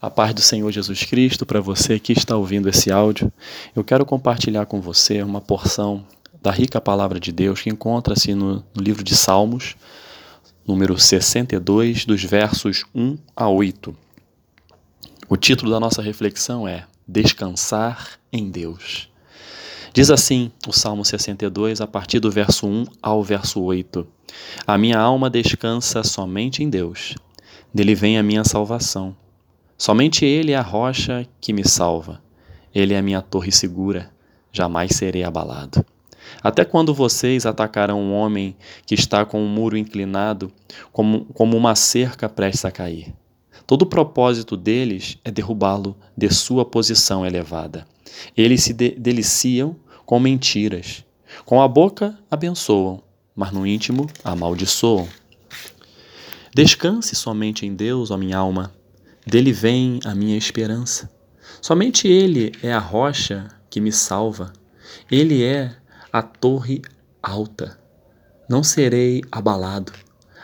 A paz do Senhor Jesus Cristo para você que está ouvindo esse áudio. Eu quero compartilhar com você uma porção da rica palavra de Deus que encontra-se no, livro de Salmos, número 62, dos versos 1 a 8. O título da nossa reflexão é Descansar em Deus. Diz assim o Salmo 62, a partir do verso 1 ao verso 8: A minha alma descansa somente em Deus, dele vem a minha salvação. Somente Ele é a rocha que me salva. Ele é a minha torre segura. Jamais serei abalado. Até quando vocês atacarão um homem que está com um muro inclinado, como, como uma cerca prestes a cair? Todo o propósito deles é derrubá-lo de sua posição elevada. Eles se de deliciam com mentiras. Com a boca abençoam, mas no íntimo amaldiçoam. Descanse somente em Deus, ó minha alma dele vem a minha esperança. Somente Ele é a rocha que me salva. Ele é a torre alta. Não serei abalado.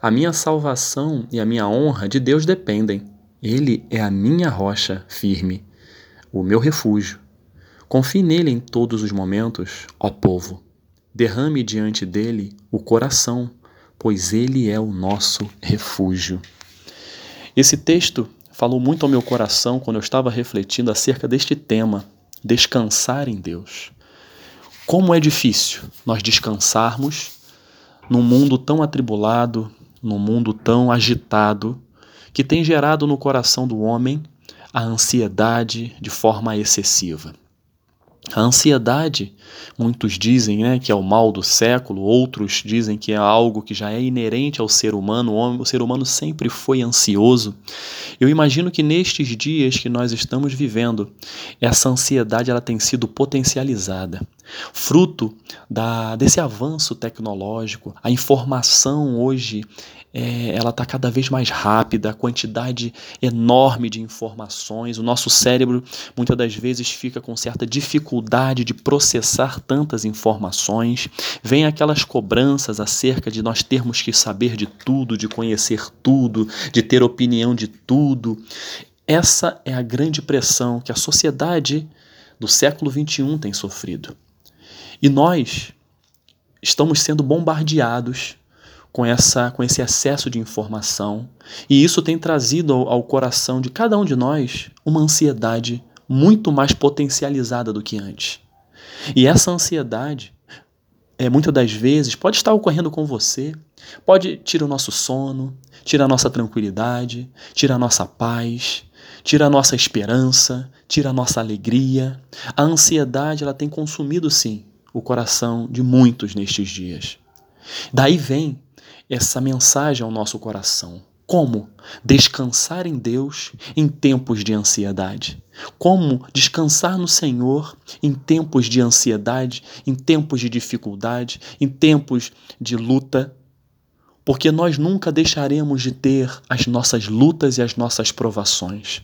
A minha salvação e a minha honra de Deus dependem. Ele é a minha rocha firme, o meu refúgio. Confie nele em todos os momentos, ó povo. Derrame diante dele o coração, pois ele é o nosso refúgio. Esse texto falou muito ao meu coração quando eu estava refletindo acerca deste tema, descansar em Deus. Como é difícil nós descansarmos num mundo tão atribulado, num mundo tão agitado, que tem gerado no coração do homem a ansiedade de forma excessiva. A ansiedade, muitos dizem né, que é o mal do século, outros dizem que é algo que já é inerente ao ser humano, o, homem, o ser humano sempre foi ansioso. Eu imagino que nestes dias que nós estamos vivendo, essa ansiedade ela tem sido potencializada, fruto da, desse avanço tecnológico. A informação hoje é, ela está cada vez mais rápida, a quantidade enorme de informações. O nosso cérebro muitas das vezes fica com certa dificuldade de processar tantas informações. Vem aquelas cobranças acerca de nós termos que saber de tudo, de conhecer tudo, de ter opinião de tudo. Essa é a grande pressão que a sociedade do século XXI tem sofrido. E nós estamos sendo bombardeados com, essa, com esse excesso de informação, e isso tem trazido ao, ao coração de cada um de nós uma ansiedade muito mais potencializada do que antes. E essa ansiedade, é, muitas das vezes, pode estar ocorrendo com você, pode tirar o nosso sono, tirar a nossa tranquilidade, tirar a nossa paz, tira a nossa esperança, tira a nossa alegria. A ansiedade ela tem consumido sim o coração de muitos nestes dias. Daí vem essa mensagem ao nosso coração. Como descansar em Deus em tempos de ansiedade? Como descansar no Senhor em tempos de ansiedade, em tempos de dificuldade, em tempos de luta? Porque nós nunca deixaremos de ter as nossas lutas e as nossas provações.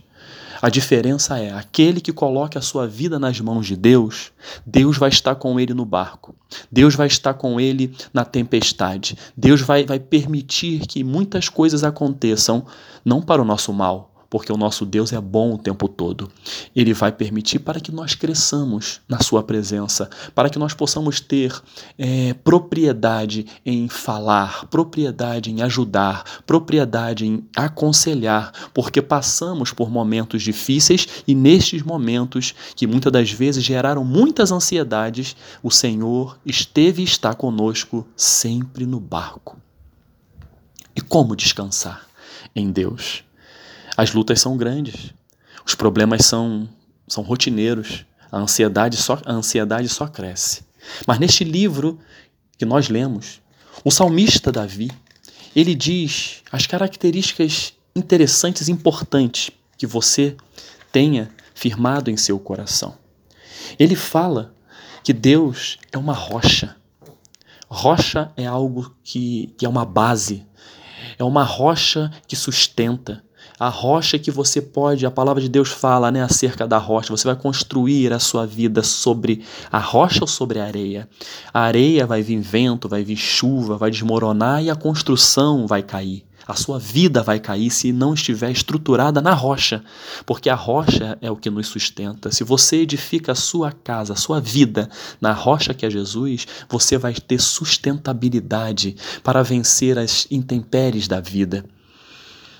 A diferença é aquele que coloca a sua vida nas mãos de Deus, Deus vai estar com ele no barco. Deus vai estar com ele na tempestade. Deus vai, vai permitir que muitas coisas aconteçam, não para o nosso mal, porque o nosso Deus é bom o tempo todo. Ele vai permitir para que nós cresçamos na Sua presença, para que nós possamos ter é, propriedade em falar, propriedade em ajudar, propriedade em aconselhar, porque passamos por momentos difíceis e nestes momentos, que muitas das vezes geraram muitas ansiedades, o Senhor esteve e está conosco sempre no barco. E como descansar em Deus? As lutas são grandes, os problemas são, são rotineiros, a ansiedade, só, a ansiedade só cresce. Mas neste livro que nós lemos, o salmista Davi, ele diz as características interessantes e importantes que você tenha firmado em seu coração. Ele fala que Deus é uma rocha. Rocha é algo que, que é uma base, é uma rocha que sustenta, a rocha que você pode, a palavra de Deus fala, né, acerca da rocha. Você vai construir a sua vida sobre a rocha ou sobre a areia. A areia vai vir vento, vai vir chuva, vai desmoronar e a construção vai cair. A sua vida vai cair se não estiver estruturada na rocha, porque a rocha é o que nos sustenta. Se você edifica a sua casa, a sua vida na rocha que é Jesus, você vai ter sustentabilidade para vencer as intempéries da vida.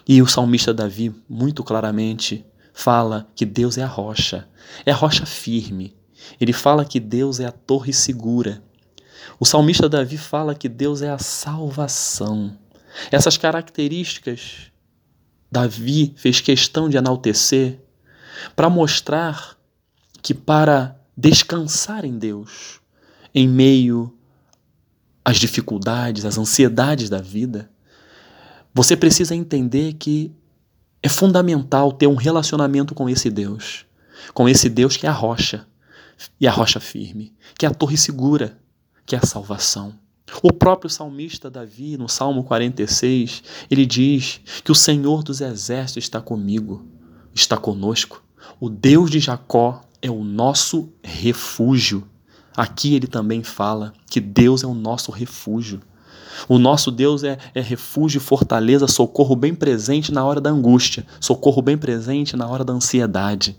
E o salmista Davi, muito claramente, fala que Deus é a rocha, é a rocha firme. Ele fala que Deus é a torre segura. O salmista Davi fala que Deus é a salvação. Essas características Davi fez questão de enaltecer para mostrar que para descansar em Deus, em meio às dificuldades, às ansiedades da vida, você precisa entender que é fundamental ter um relacionamento com esse Deus, com esse Deus que é a rocha, e a rocha firme, que é a torre segura, que é a salvação. O próprio salmista Davi, no Salmo 46, ele diz que o Senhor dos exércitos está comigo, está conosco. O Deus de Jacó é o nosso refúgio. Aqui ele também fala que Deus é o nosso refúgio. O nosso Deus é, é refúgio, fortaleza, socorro bem presente na hora da angústia, socorro bem presente na hora da ansiedade.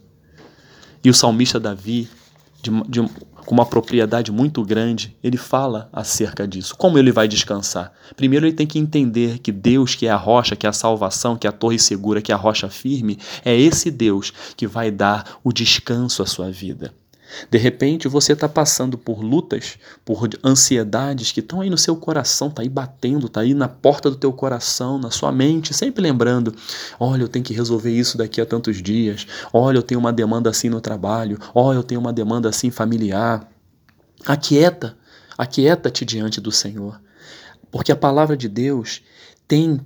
E o salmista Davi, de, de, com uma propriedade muito grande, ele fala acerca disso. Como ele vai descansar? Primeiro, ele tem que entender que Deus, que é a rocha, que é a salvação, que é a torre segura, que é a rocha firme, é esse Deus que vai dar o descanso à sua vida. De repente você está passando por lutas, por ansiedades que estão aí no seu coração, está aí batendo, está aí na porta do teu coração, na sua mente, sempre lembrando: olha, eu tenho que resolver isso daqui a tantos dias, olha, eu tenho uma demanda assim no trabalho, olha, eu tenho uma demanda assim familiar. Aquieta, aquieta-te diante do Senhor, porque a palavra de Deus tem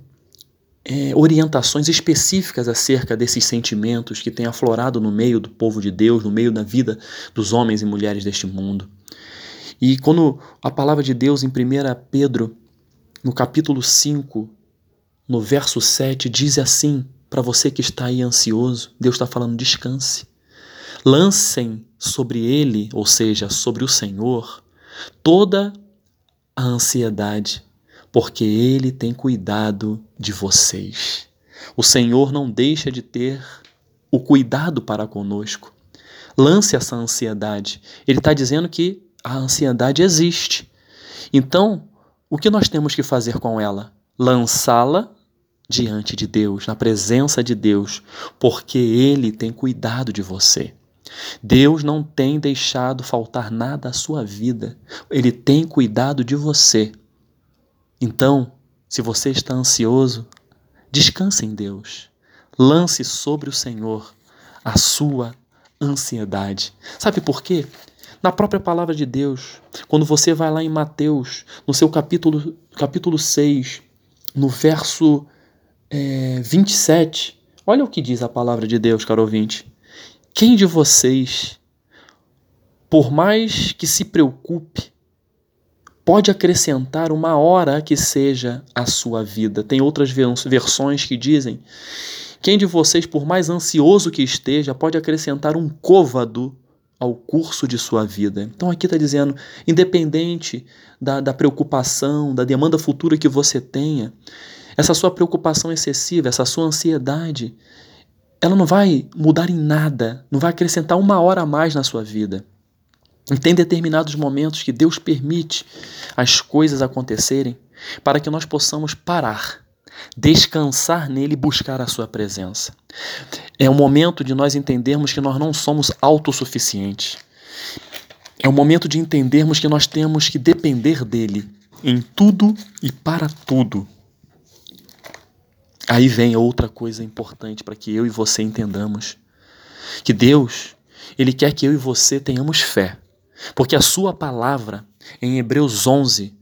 é, orientações específicas acerca desses sentimentos que têm aflorado no meio do povo de Deus, no meio da vida dos homens e mulheres deste mundo. E quando a palavra de Deus em 1 Pedro, no capítulo 5, no verso 7, diz assim para você que está aí ansioso, Deus está falando: descanse. Lancem sobre ele, ou seja, sobre o Senhor, toda a ansiedade porque Ele tem cuidado de vocês. O Senhor não deixa de ter o cuidado para conosco. Lance essa ansiedade. Ele está dizendo que a ansiedade existe. Então, o que nós temos que fazer com ela? Lançá-la diante de Deus, na presença de Deus, porque Ele tem cuidado de você. Deus não tem deixado faltar nada à sua vida, Ele tem cuidado de você. Então, se você está ansioso, descanse em Deus. Lance sobre o Senhor a sua ansiedade. Sabe por quê? Na própria palavra de Deus, quando você vai lá em Mateus, no seu capítulo, capítulo 6, no verso é, 27, olha o que diz a palavra de Deus, caro ouvinte. Quem de vocês, por mais que se preocupe, pode acrescentar uma hora que seja a sua vida. Tem outras versões que dizem: quem de vocês, por mais ansioso que esteja, pode acrescentar um côvado ao curso de sua vida. Então aqui está dizendo, independente da, da preocupação, da demanda futura que você tenha, essa sua preocupação excessiva, essa sua ansiedade, ela não vai mudar em nada, não vai acrescentar uma hora a mais na sua vida. E tem determinados momentos que Deus permite as coisas acontecerem para que nós possamos parar, descansar nele e buscar a sua presença. É o momento de nós entendermos que nós não somos autossuficientes. É o momento de entendermos que nós temos que depender dele em tudo e para tudo. Aí vem outra coisa importante para que eu e você entendamos. Que Deus, Ele quer que eu e você tenhamos fé. Porque a sua palavra, em Hebreus 11,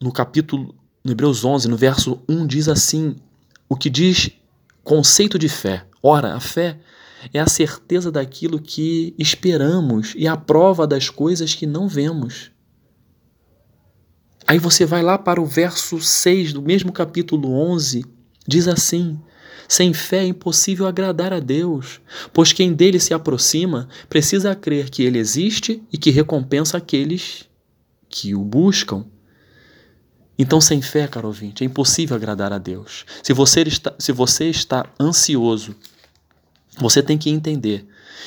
no capítulo, no Hebreus 11, no verso 1, diz assim: o que diz conceito de fé. Ora, a fé é a certeza daquilo que esperamos e a prova das coisas que não vemos. Aí você vai lá para o verso 6 do mesmo capítulo 11, diz assim: Sem fé é impossível agradar a Deus, pois quem dele se aproxima precisa crer que ele existe e que recompensa aqueles que o buscam. Então, sem fé, caro ouvinte, é impossível agradar a Deus. Se você está, se você está ansioso, você tem que entender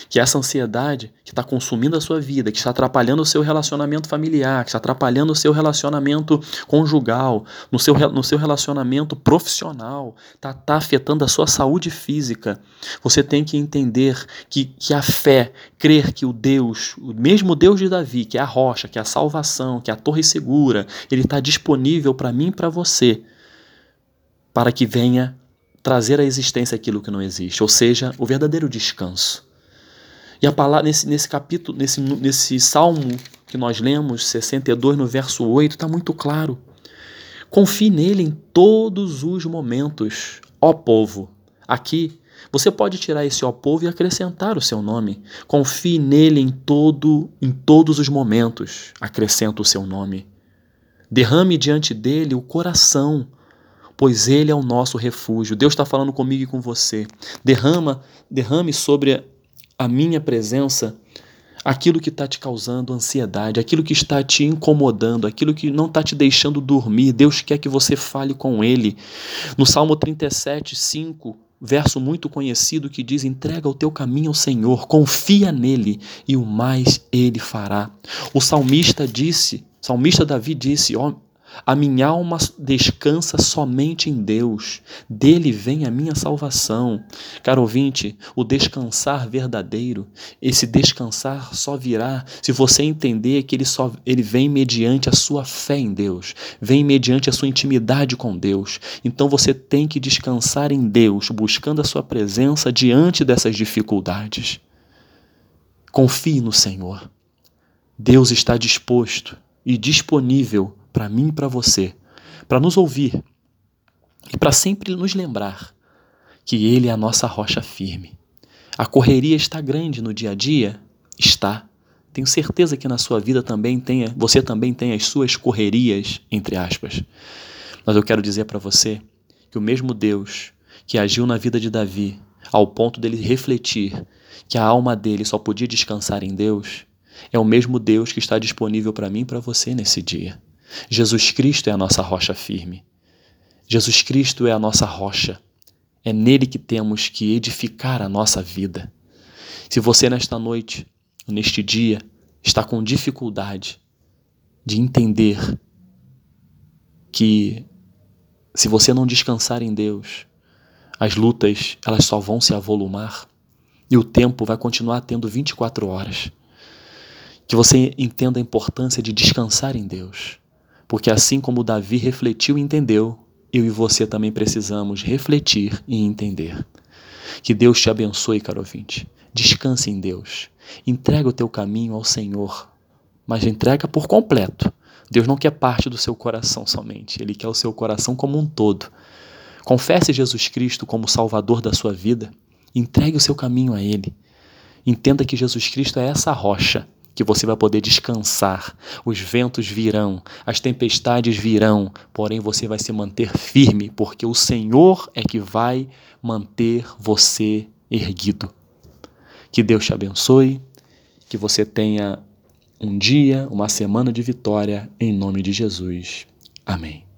que essa ansiedade que está consumindo a sua vida, que está atrapalhando o seu relacionamento familiar, que está atrapalhando o seu relacionamento conjugal, no seu, no seu relacionamento profissional, está tá afetando a sua saúde física. Você tem que entender que, que a fé, crer que o Deus, o mesmo Deus de Davi, que é a rocha, que é a salvação, que é a torre segura, ele está disponível para mim e para você, para que venha trazer à existência aquilo que não existe, ou seja, o verdadeiro descanso. E a palavra nesse, nesse capítulo, nesse, nesse salmo que nós lemos, 62, no verso 8, está muito claro. Confie nele em todos os momentos, ó povo. Aqui, você pode tirar esse ó povo e acrescentar o seu nome. Confie nele em todo, em todos os momentos, acrescenta o seu nome. Derrame diante dele o coração, pois ele é o nosso refúgio. Deus está falando comigo e com você. Derrama, derrame sobre a minha presença aquilo que está te causando ansiedade, aquilo que está te incomodando, aquilo que não está te deixando dormir. Deus quer que você fale com Ele. No Salmo 37, 5, verso muito conhecido que diz: entrega o teu caminho ao Senhor, confia nele e o mais ele fará. O salmista disse, salmista Davi disse: ó, a minha alma descansa somente em Deus, dele vem a minha salvação. Caro ouvinte, o descansar verdadeiro, esse descansar só virá se você entender que ele, só, ele vem mediante a sua fé em Deus, vem mediante a sua intimidade com Deus. Então você tem que descansar em Deus, buscando a sua presença diante dessas dificuldades. Confie no Senhor. Deus está disposto e disponível para mim e para você, para nos ouvir e para sempre nos lembrar que Ele é a nossa rocha firme. A correria está grande no dia a dia? Está. Tenho certeza que na sua vida também tenha, você também tem as suas correrias, entre aspas. Mas eu quero dizer para você que o mesmo Deus que agiu na vida de Davi, ao ponto dele refletir que a alma dele só podia descansar em Deus, é o mesmo Deus que está disponível para mim e para você nesse dia. Jesus Cristo é a nossa rocha firme. Jesus Cristo é a nossa rocha. É nele que temos que edificar a nossa vida. Se você nesta noite, neste dia, está com dificuldade de entender que se você não descansar em Deus, as lutas elas só vão se avolumar e o tempo vai continuar tendo 24 horas. Que você entenda a importância de descansar em Deus porque assim como Davi refletiu e entendeu, eu e você também precisamos refletir e entender. Que Deus te abençoe, caro ouvinte. Descanse em Deus. Entrega o teu caminho ao Senhor, mas entrega por completo. Deus não quer parte do seu coração somente, Ele quer o seu coração como um todo. Confesse Jesus Cristo como Salvador da sua vida. Entregue o seu caminho a Ele. Entenda que Jesus Cristo é essa rocha que você vai poder descansar. Os ventos virão, as tempestades virão, porém você vai se manter firme, porque o Senhor é que vai manter você erguido. Que Deus te abençoe, que você tenha um dia, uma semana de vitória, em nome de Jesus. Amém.